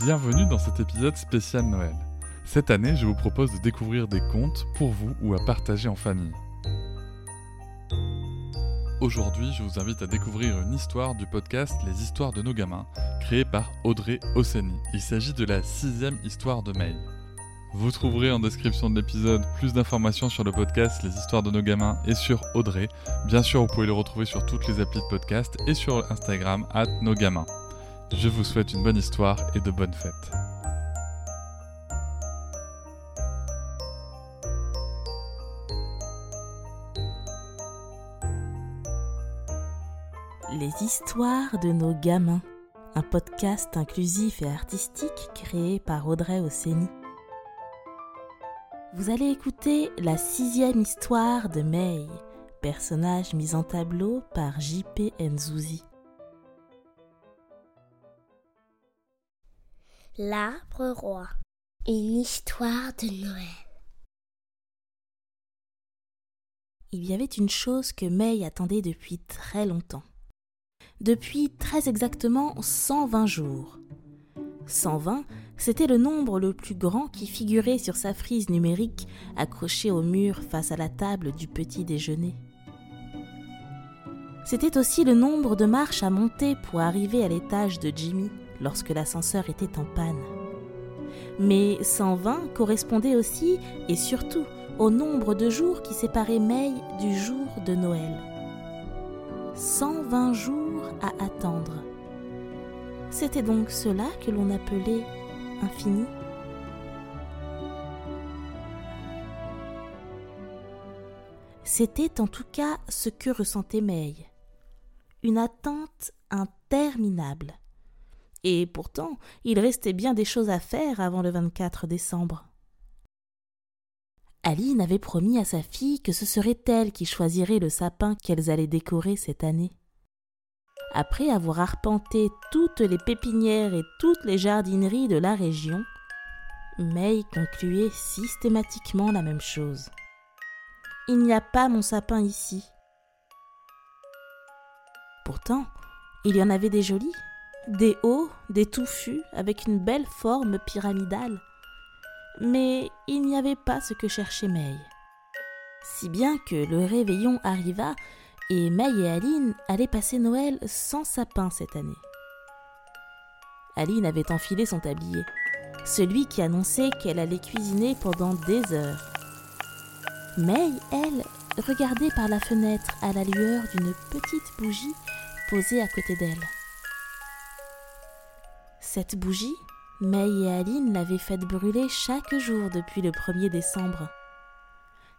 Bienvenue dans cet épisode spécial Noël. Cette année, je vous propose de découvrir des contes pour vous ou à partager en famille. Aujourd'hui, je vous invite à découvrir une histoire du podcast Les Histoires de nos gamins, créé par Audrey Osseni. Il s'agit de la sixième histoire de May. Vous trouverez en description de l'épisode plus d'informations sur le podcast Les Histoires de nos gamins et sur Audrey. Bien sûr, vous pouvez le retrouver sur toutes les applis de podcast et sur Instagram at nos gamins. Je vous souhaite une bonne histoire et de bonnes fêtes. Les histoires de nos gamins, un podcast inclusif et artistique créé par Audrey Osseni. Vous allez écouter la sixième histoire de May, personnage mis en tableau par J.P. Nzouzi. L'arbre roi. Une histoire de Noël. Il y avait une chose que May attendait depuis très longtemps. Depuis très exactement 120 jours. 120, c'était le nombre le plus grand qui figurait sur sa frise numérique accrochée au mur face à la table du petit déjeuner. C'était aussi le nombre de marches à monter pour arriver à l'étage de Jimmy lorsque l'ascenseur était en panne. Mais 120 correspondait aussi et surtout au nombre de jours qui séparaient May du jour de Noël. 120 jours à attendre. C'était donc cela que l'on appelait infini. C'était en tout cas ce que ressentait May. Une attente interminable. Et pourtant, il restait bien des choses à faire avant le 24 décembre. Aline avait promis à sa fille que ce serait elle qui choisirait le sapin qu'elles allaient décorer cette année. Après avoir arpenté toutes les pépinières et toutes les jardineries de la région, May concluait systématiquement la même chose. Il n'y a pas mon sapin ici. Pourtant, il y en avait des jolis, des hauts, des touffus, avec une belle forme pyramidale. Mais il n'y avait pas ce que cherchait May. Si bien que le réveillon arriva et May et Aline allaient passer Noël sans sapin cette année. Aline avait enfilé son tablier, celui qui annonçait qu'elle allait cuisiner pendant des heures. May, elle, regardait par la fenêtre à la lueur d'une petite bougie posée à côté d'elle. Cette bougie, May et Aline l'avaient faite brûler chaque jour depuis le 1er décembre.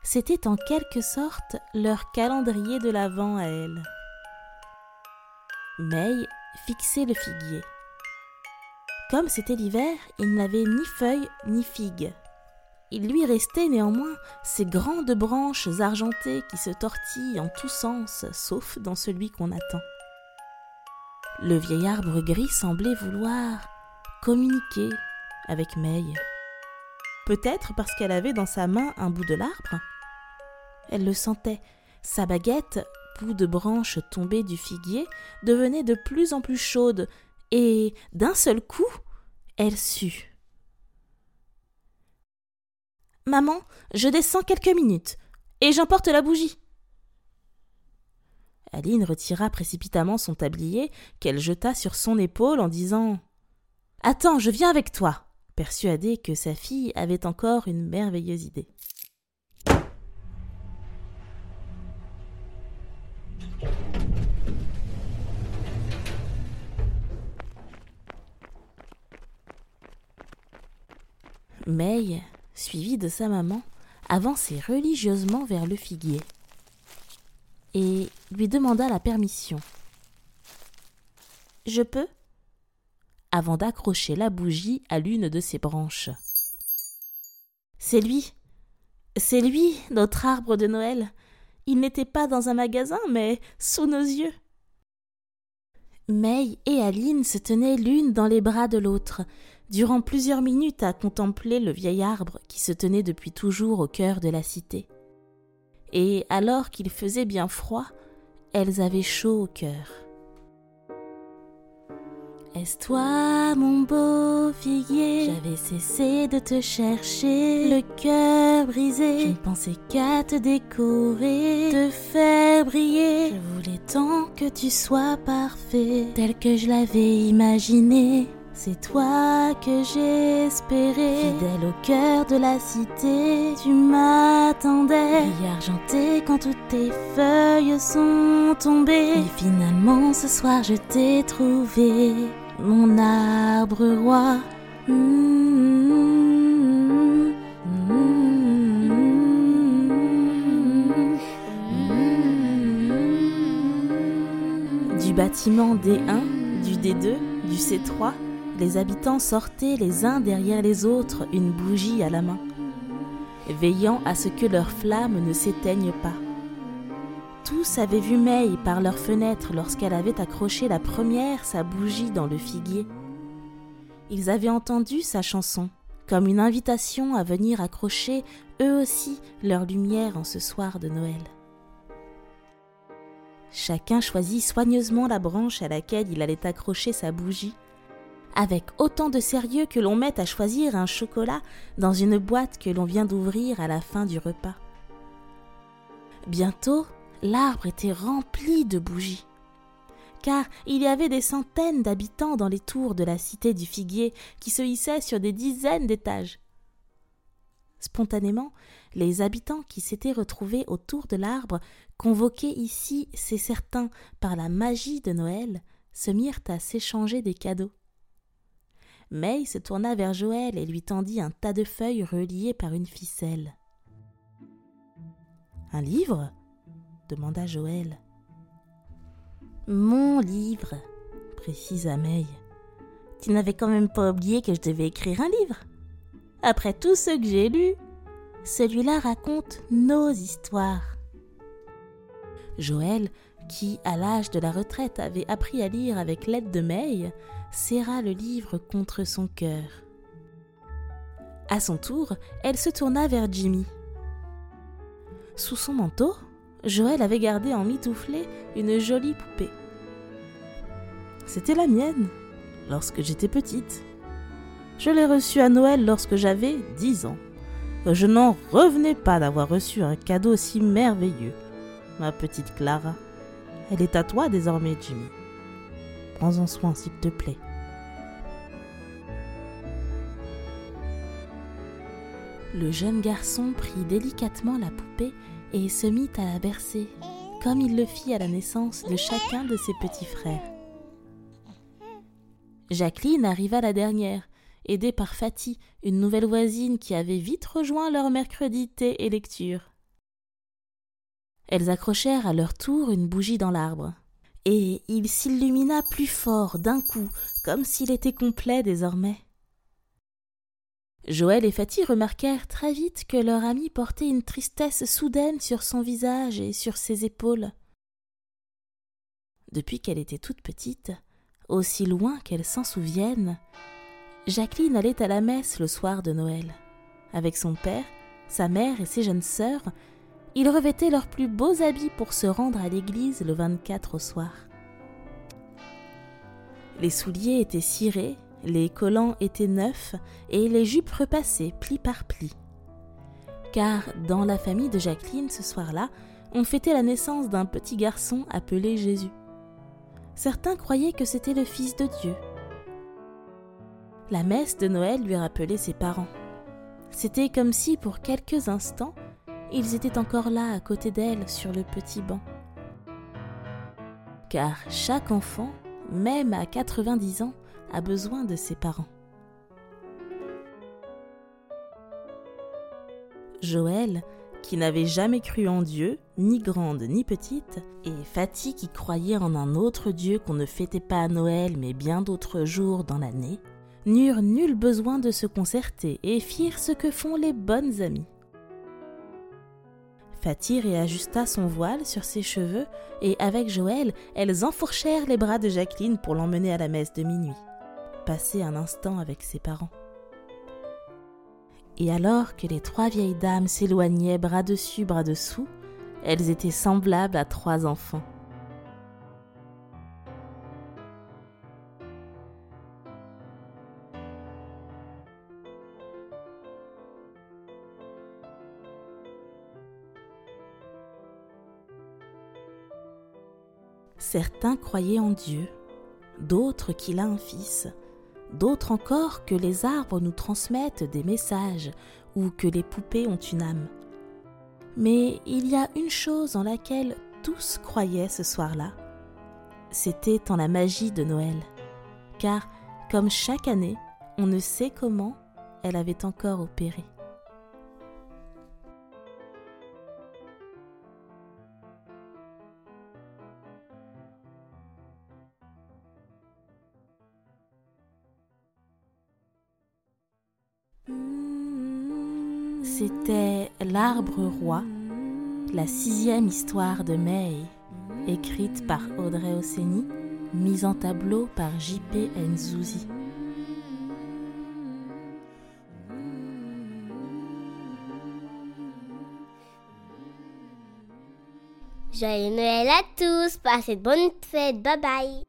C'était en quelque sorte leur calendrier de l'Avent à elle. May fixait le figuier. Comme c'était l'hiver, il n'avait ni feuilles ni figues. Il lui restait néanmoins ces grandes branches argentées qui se tortillent en tous sens, sauf dans celui qu'on attend. Le vieil arbre gris semblait vouloir communiquer avec May. Peut-être parce qu'elle avait dans sa main un bout de l'arbre. Elle le sentait. Sa baguette, bout de branche tombée du figuier, devenait de plus en plus chaude, et d'un seul coup, elle sut. Maman, je descends quelques minutes, et j'emporte la bougie. Aline retira précipitamment son tablier, qu'elle jeta sur son épaule en disant Attends, je viens avec toi persuadée que sa fille avait encore une merveilleuse idée. May, suivie de sa maman, avançait religieusement vers le figuier et lui demanda la permission. Je peux? Avant d'accrocher la bougie à l'une de ses branches. C'est lui. C'est lui, notre arbre de Noël. Il n'était pas dans un magasin, mais sous nos yeux. May et Aline se tenaient l'une dans les bras de l'autre, durant plusieurs minutes à contempler le vieil arbre qui se tenait depuis toujours au cœur de la cité. Et alors qu'il faisait bien froid, elles avaient chaud au cœur. Est-ce toi, mon beau figuier? J'avais cessé de te chercher, le cœur brisé. Je ne pensais qu'à te décorer, te faire briller. Je voulais tant que tu sois parfait, tel que je l'avais imaginé. C'est toi que j'espérais, fidèle au cœur de la cité. Tu m'attendais, vie argentée quand toutes tes feuilles sont tombées. Et finalement, ce soir, je t'ai trouvé, mon arbre roi. Du bâtiment D1, du D2, du C3, les habitants sortaient les uns derrière les autres, une bougie à la main, veillant à ce que leurs flammes ne s'éteignent pas. Tous avaient vu May par leurs fenêtres lorsqu'elle avait accroché la première sa bougie dans le figuier. Ils avaient entendu sa chanson, comme une invitation à venir accrocher eux aussi leur lumière en ce soir de Noël. Chacun choisit soigneusement la branche à laquelle il allait accrocher sa bougie avec autant de sérieux que l'on met à choisir un chocolat dans une boîte que l'on vient d'ouvrir à la fin du repas. Bientôt, l'arbre était rempli de bougies, car il y avait des centaines d'habitants dans les tours de la cité du figuier qui se hissaient sur des dizaines d'étages. Spontanément, les habitants qui s'étaient retrouvés autour de l'arbre, convoqués ici, c'est certain, par la magie de Noël, se mirent à s'échanger des cadeaux. May se tourna vers Joël et lui tendit un tas de feuilles reliées par une ficelle. Un livre? demanda Joël. Mon livre, précisa May. Tu n'avais quand même pas oublié que je devais écrire un livre. Après tout ce que j'ai lu, celui-là raconte nos histoires. Joël, qui, à l'âge de la retraite, avait appris à lire avec l'aide de May, serra le livre contre son cœur. À son tour, elle se tourna vers Jimmy. Sous son manteau, Joël avait gardé en mitouflé une jolie poupée. C'était la mienne, lorsque j'étais petite. Je l'ai reçue à Noël lorsque j'avais dix ans. Je n'en revenais pas d'avoir reçu un cadeau si merveilleux. Ma petite Clara. Elle est à toi désormais, Jimmy. Prends-en soin, s'il te plaît. Le jeune garçon prit délicatement la poupée et se mit à la bercer, comme il le fit à la naissance de chacun de ses petits frères. Jacqueline arriva la dernière, aidée par Fatih, une nouvelle voisine qui avait vite rejoint leur mercredi thé et lecture. Elles accrochèrent à leur tour une bougie dans l'arbre et il s'illumina plus fort d'un coup, comme s'il était complet désormais. Joël et Fatih remarquèrent très vite que leur ami portait une tristesse soudaine sur son visage et sur ses épaules. Depuis qu'elle était toute petite, aussi loin qu'elle s'en souvienne, Jacqueline allait à la messe le soir de Noël. Avec son père, sa mère et ses jeunes sœurs, ils revêtaient leurs plus beaux habits pour se rendre à l'église le 24 au soir. Les souliers étaient cirés, les collants étaient neufs et les jupes repassées pli par pli. Car dans la famille de Jacqueline ce soir-là, on fêtait la naissance d'un petit garçon appelé Jésus. Certains croyaient que c'était le Fils de Dieu. La messe de Noël lui rappelait ses parents. C'était comme si pour quelques instants, ils étaient encore là à côté d'elle sur le petit banc. Car chaque enfant, même à 90 ans, a besoin de ses parents. Joël, qui n'avait jamais cru en Dieu, ni grande ni petite, et Fatih qui croyait en un autre Dieu qu'on ne fêtait pas à Noël mais bien d'autres jours dans l'année, n'eurent nul besoin de se concerter et firent ce que font les bonnes amies. Fatih réajusta son voile sur ses cheveux et avec Joël, elles enfourchèrent les bras de Jacqueline pour l'emmener à la messe de minuit, passer un instant avec ses parents. Et alors que les trois vieilles dames s'éloignaient bras dessus, bras dessous, elles étaient semblables à trois enfants. Certains croyaient en Dieu, d'autres qu'il a un fils, d'autres encore que les arbres nous transmettent des messages ou que les poupées ont une âme. Mais il y a une chose en laquelle tous croyaient ce soir-là, c'était en la magie de Noël, car, comme chaque année, on ne sait comment elle avait encore opéré. C'était L'Arbre Roi, la sixième histoire de May, écrite par Audrey Ossény, mise en tableau par J.P. Nzouzi. Joyeux Noël à tous, passez de bonnes fêtes, bye bye.